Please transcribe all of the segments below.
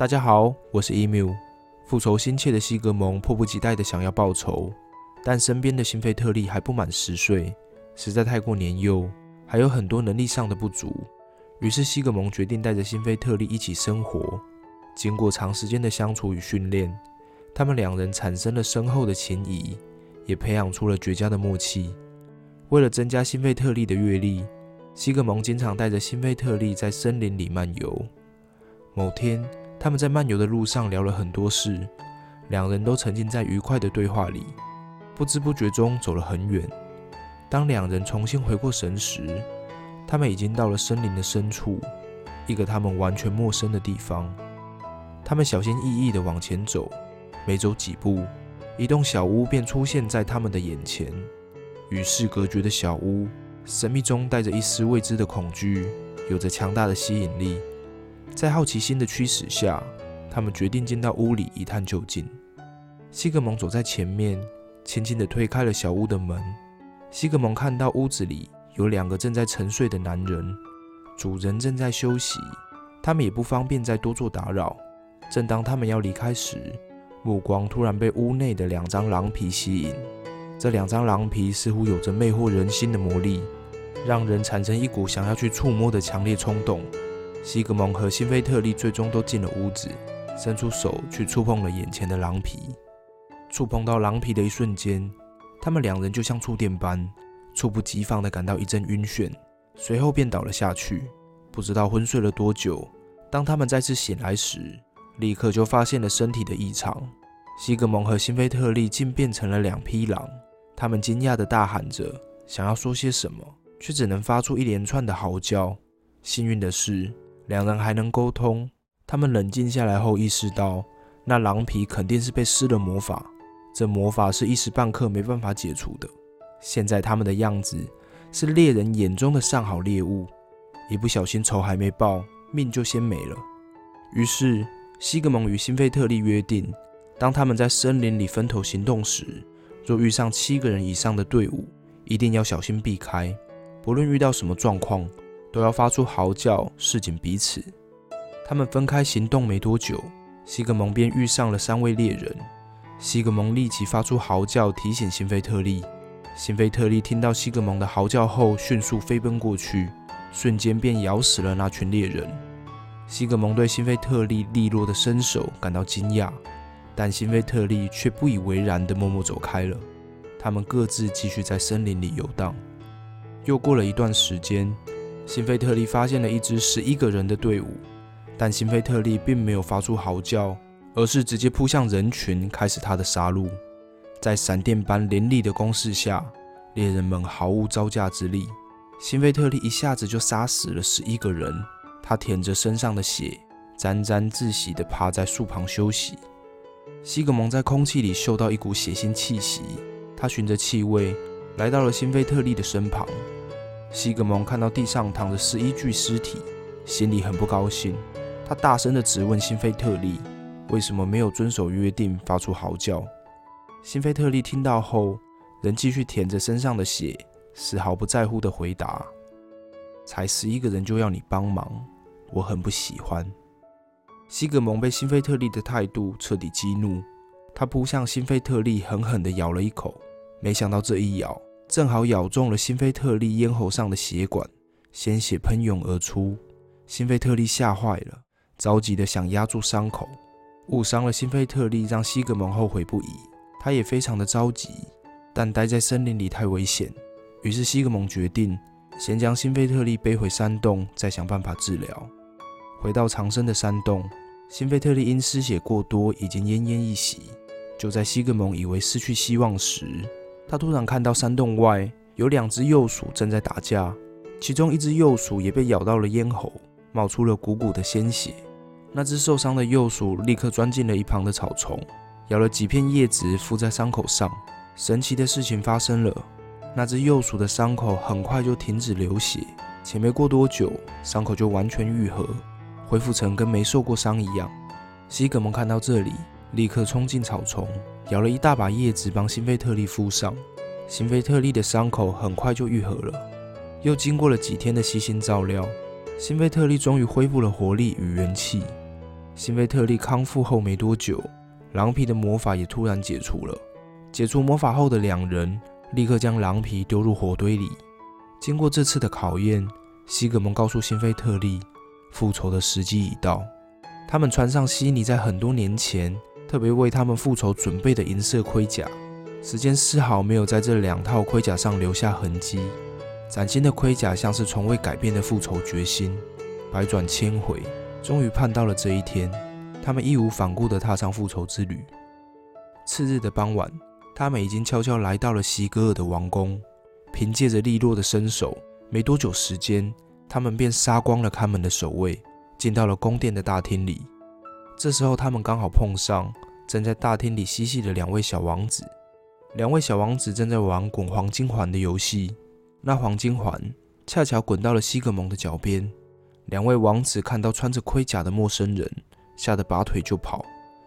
大家好，我是 Emu。复仇心切的西格蒙迫不及待地想要报仇，但身边的辛菲特利还不满十岁，实在太过年幼，还有很多能力上的不足。于是西格蒙决定带着辛菲特利一起生活。经过长时间的相处与训练，他们两人产生了深厚的情谊，也培养出了绝佳的默契。为了增加辛菲特利的阅历，西格蒙经常带着辛菲特利在森林里漫游。某天，他们在漫游的路上聊了很多事，两人都沉浸在愉快的对话里，不知不觉中走了很远。当两人重新回过神时，他们已经到了森林的深处，一个他们完全陌生的地方。他们小心翼翼地往前走，没走几步，一栋小屋便出现在他们的眼前。与世隔绝的小屋，神秘中带着一丝未知的恐惧，有着强大的吸引力。在好奇心的驱使下，他们决定进到屋里一探究竟。西格蒙走在前面，轻轻地推开了小屋的门。西格蒙看到屋子里有两个正在沉睡的男人，主人正在休息，他们也不方便再多做打扰。正当他们要离开时，目光突然被屋内的两张狼皮吸引。这两张狼皮似乎有着魅惑人心的魔力，让人产生一股想要去触摸的强烈冲动。西格蒙和辛菲特利最终都进了屋子，伸出手去触碰了眼前的狼皮。触碰到狼皮的一瞬间，他们两人就像触电般，猝不及防地感到一阵晕眩，随后便倒了下去。不知道昏睡了多久，当他们再次醒来时，立刻就发现了身体的异常。西格蒙和辛菲特利竟变成了两匹狼，他们惊讶地大喊着，想要说些什么，却只能发出一连串的嚎叫。幸运的是，两人还能沟通。他们冷静下来后，意识到那狼皮肯定是被施了魔法，这魔法是一时半刻没办法解除的。现在他们的样子是猎人眼中的上好猎物，一不小心仇还没报，命就先没了。于是，西格蒙与辛菲特利约定，当他们在森林里分头行动时，若遇上七个人以上的队伍，一定要小心避开，不论遇到什么状况。都要发出嚎叫示警彼此。他们分开行动没多久，西格蒙便遇上了三位猎人。西格蒙立即发出嚎叫提醒辛菲特利。辛菲特利听到西格蒙的嚎叫后，迅速飞奔过去，瞬间便咬死了那群猎人。西格蒙对辛菲特利利落的身手感到惊讶，但辛菲特利却不以为然地默默走开了。他们各自继续在森林里游荡。又过了一段时间。辛菲特利发现了一支十一个人的队伍，但辛菲特利并没有发出嚎叫，而是直接扑向人群，开始他的杀戮。在闪电般凌厉的攻势下，猎人们毫无招架之力。辛菲特利一下子就杀死了十一个人。他舔着身上的血，沾沾自喜地趴在树旁休息。西格蒙在空气里嗅到一股血腥气息，他循着气味来到了辛菲特利的身旁。西格蒙看到地上躺着十一具尸体，心里很不高兴。他大声地质问辛菲特利：“为什么没有遵守约定，发出嚎叫？”辛菲特利听到后，仍继续舔着身上的血，丝毫不在乎地回答：“才十一个人就要你帮忙，我很不喜欢。”西格蒙被辛菲特利的态度彻底激怒，他扑向辛菲特利，狠狠地咬了一口。没想到这一咬，正好咬中了辛菲特利咽喉上的血管，鲜血喷涌而出。辛菲特利吓坏了，着急的想压住伤口。误伤了辛菲特利，让西格蒙后悔不已。他也非常的着急，但待在森林里太危险。于是西格蒙决定先将辛菲特利背回山洞，再想办法治疗。回到藏身的山洞，辛菲特利因失血过多，已经奄奄一息。就在西格蒙以为失去希望时，他突然看到山洞外有两只幼鼠正在打架，其中一只幼鼠也被咬到了咽喉，冒出了鼓鼓的鲜血。那只受伤的幼鼠立刻钻进了一旁的草丛，咬了几片叶子敷在伤口上。神奇的事情发生了，那只幼鼠的伤口很快就停止流血，且没过多久，伤口就完全愈合，恢复成跟没受过伤一样。西格蒙看到这里，立刻冲进草丛。咬了一大把叶子帮辛菲特利敷上，辛菲特利的伤口很快就愈合了。又经过了几天的悉心照料，辛菲特利终于恢复了活力与元气。辛菲特利康复后没多久，狼皮的魔法也突然解除了。解除魔法后的两人立刻将狼皮丢入火堆里。经过这次的考验，西格蒙告诉辛菲特利，复仇的时机已到。他们穿上悉尼在很多年前特别为他们复仇准备的银色盔甲，时间丝毫没有在这两套盔甲上留下痕迹。崭新的盔甲像是从未改变的复仇决心，百转千回，终于盼到了这一天。他们义无反顾地踏上复仇之旅。次日的傍晚，他们已经悄悄来到了西格尔的王宫。凭借着利落的身手，没多久时间，他们便杀光了看门的守卫，进到了宫殿的大厅里。这时候，他们刚好碰上正在大厅里嬉戏的两位小王子。两位小王子正在玩滚黄金环的游戏。那黄金环恰巧滚到了西格蒙的脚边，两位王子看到穿着盔甲的陌生人，吓得拔腿就跑。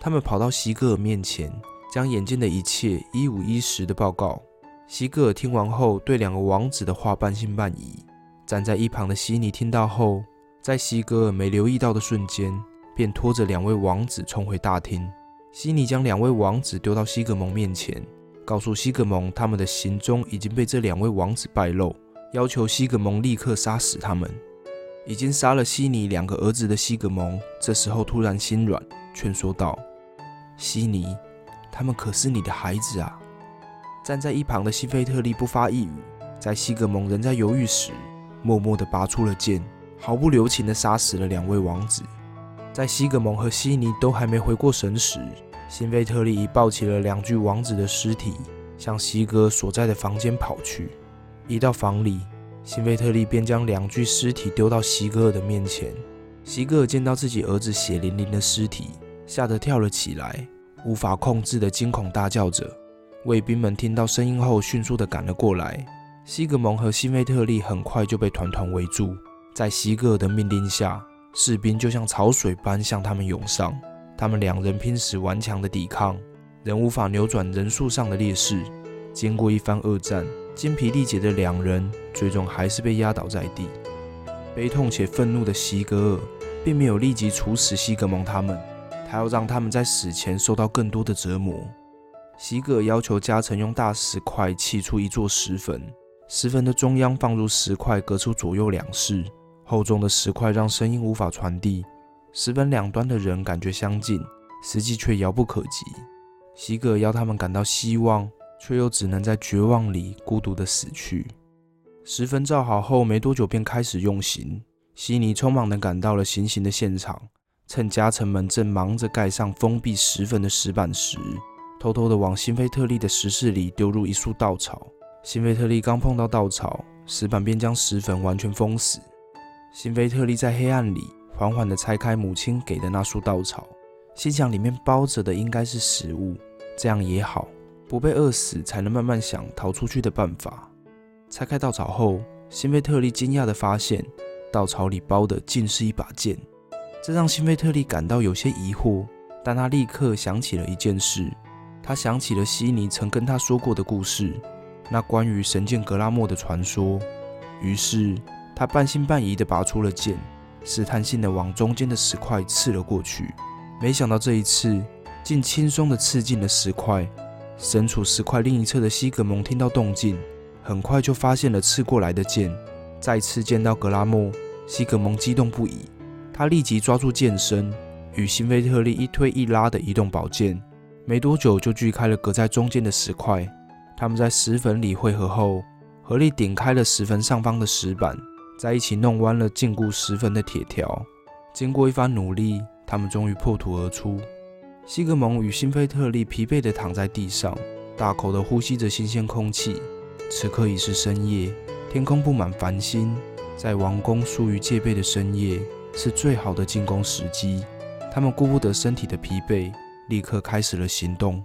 他们跑到西格尔面前，将眼见的一切一五一十的报告。西格尔听完后，对两个王子的话半信半疑。站在一旁的悉尼听到后，在西格尔没留意到的瞬间，便拖着两位王子冲回大厅。悉尼将两位王子丢到西格蒙面前。告诉西格蒙，他们的行踪已经被这两位王子败露，要求西格蒙立刻杀死他们。已经杀了悉尼两个儿子的西格蒙，这时候突然心软，劝说道：“悉尼，他们可是你的孩子啊！”站在一旁的西菲特利不发一语，在西格蒙仍在犹豫时，默默地拔出了剑，毫不留情地杀死了两位王子。在西格蒙和悉尼都还没回过神时，辛菲特利已抱起了两具王子的尸体，向西哥所在的房间跑去。一到房里，辛菲特利便将两具尸体丢到西格尔的面前。西格尔见到自己儿子血淋淋的尸体，吓得跳了起来，无法控制的惊恐大叫着。卫兵们听到声音后，迅速的赶了过来。西格蒙和辛菲特利很快就被团团围住，在西格的命令下，士兵就像潮水般向他们涌上。他们两人拼死顽强的抵抗，仍无法扭转人数上的劣势。经过一番恶战，精疲力竭的两人最终还是被压倒在地。悲痛且愤怒的席格尔并没有立即处死西格蒙他们，他要让他们在死前受到更多的折磨。席格尔要求加成用大石块砌出一座石坟，石坟的中央放入石块，隔出左右两室。厚重的石块让声音无法传递。石本两端的人感觉相近，实际却遥不可及。西格要他们感到希望，却又只能在绝望里孤独的死去。石坟造好后没多久便开始用刑。悉尼匆忙地赶到了行刑的现场，趁家臣们正忙着盖上封闭石坟的石板时，偷偷地往辛菲特利的石室里丢入一束稻草。辛菲特利刚碰到稻草，石板便将石坟完全封死。辛菲特利在黑暗里。缓缓地拆开母亲给的那束稻草，心想里面包着的应该是食物，这样也好，不被饿死，才能慢慢想逃出去的办法。拆开稻草后，辛菲特利惊讶地发现，稻草里包的竟是一把剑，这让辛菲特利感到有些疑惑。但他立刻想起了一件事，他想起了悉尼曾跟他说过的故事，那关于神剑格拉莫的传说。于是他半信半疑地拔出了剑。试探性的往中间的石块刺了过去，没想到这一次竟轻松地刺进了石块。身处石块另一侧的西格蒙听到动静，很快就发现了刺过来的剑。再次见到格拉莫，西格蒙激动不已，他立即抓住剑身，与辛菲特利一推一拉的移动宝剑，没多久就锯开了隔在中间的石块。他们在石坟里汇合后，合力顶开了石坟上方的石板。在一起弄弯了禁锢石坟的铁条。经过一番努力，他们终于破土而出。西格蒙与辛菲特利疲惫地躺在地上，大口地呼吸着新鲜空气。此刻已是深夜，天空布满繁星。在王宫疏于戒备的深夜，是最好的进攻时机。他们顾不得身体的疲惫，立刻开始了行动。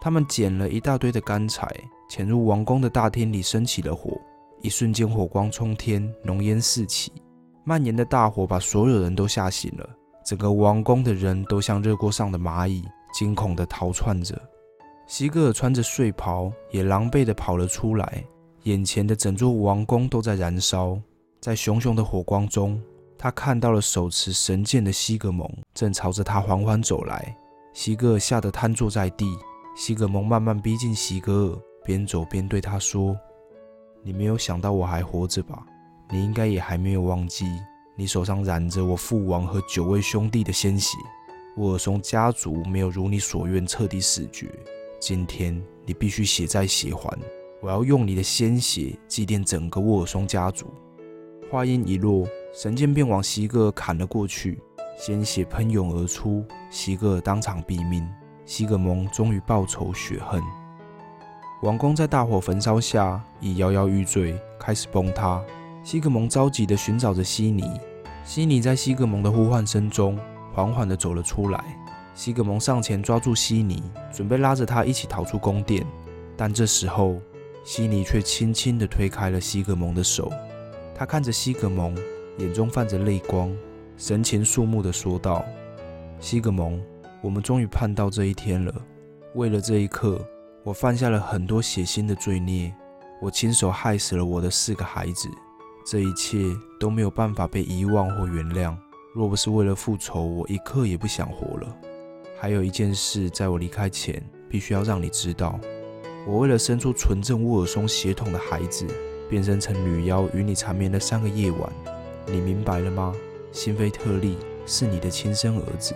他们捡了一大堆的干柴，潜入王宫的大厅里，升起了火。一瞬间，火光冲天，浓烟四起，蔓延的大火把所有人都吓醒了。整个王宫的人都像热锅上的蚂蚁，惊恐地逃窜着。西格尔穿着睡袍，也狼狈地跑了出来。眼前的整座王宫都在燃烧，在熊熊的火光中，他看到了手持神剑的西格蒙正朝着他缓缓走来。西格尔吓得瘫坐在地。西格蒙慢慢逼近西格尔，边走边对他说：“你没有想到我还活着吧？你应该也还没有忘记，你手上染着我父王和九位兄弟的鲜血。沃尔松家族没有如你所愿彻底死绝。今天你必须血债血还。我要用你的鲜血祭奠整个沃尔松家族。”话音一落，神剑便往西格砍了过去，鲜血喷涌而出，西格当场毙命。西格蒙终于报仇雪恨。王宫在大火焚烧下已摇摇欲坠，开始崩塌。西格蒙着急地寻找着西尼，西尼在西格蒙的呼唤声中缓缓地走了出来。西格蒙上前抓住西尼，准备拉着他一起逃出宫殿，但这时候西尼却轻轻地推开了西格蒙的手。他看着西格蒙，眼中泛着泪光，神情肃穆地说道：“西格蒙，我们终于盼到这一天了。为了这一刻，我犯下了很多血腥的罪孽。我亲手害死了我的四个孩子，这一切都没有办法被遗忘或原谅。若不是为了复仇，我一刻也不想活了。还有一件事，在我离开前，必须要让你知道：我为了生出纯正沃尔松血统的孩子。”变身成女妖与你缠绵的三个夜晚，你明白了吗？辛菲特利是你的亲生儿子，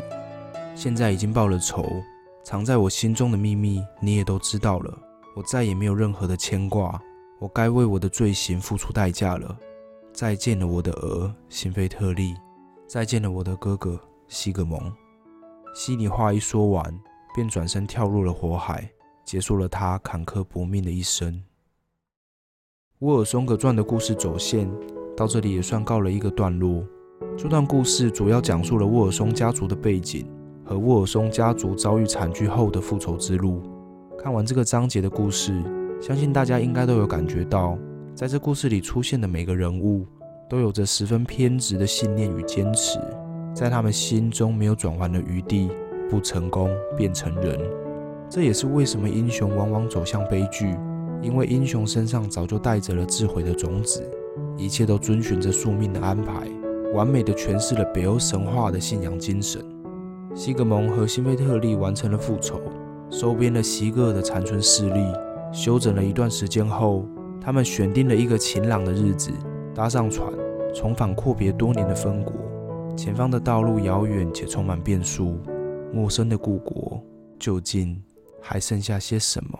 现在已经报了仇，藏在我心中的秘密你也都知道了。我再也没有任何的牵挂，我该为我的罪行付出代价了。再见了，我的儿辛菲特利，再见了，我的哥哥西格蒙。西尼话一说完，便转身跳入了火海，结束了他坎坷搏命的一生。沃尔松格传的故事走线到这里也算告了一个段落。这段故事主要讲述了沃尔松家族的背景和沃尔松家族遭遇惨剧后的复仇之路。看完这个章节的故事，相信大家应该都有感觉到，在这故事里出现的每个人物都有着十分偏执的信念与坚持，在他们心中没有转圜的余地，不成功便成仁。这也是为什么英雄往往走向悲剧。因为英雄身上早就带着了智慧的种子，一切都遵循着宿命的安排，完美的诠释了北欧神话的信仰精神。西格蒙和辛菲特利完成了复仇，收编了西格的残存势力，休整了一段时间后，他们选定了一个晴朗的日子，搭上船，重返阔别多年的分国。前方的道路遥远且充满变数，陌生的故国，究竟还剩下些什么？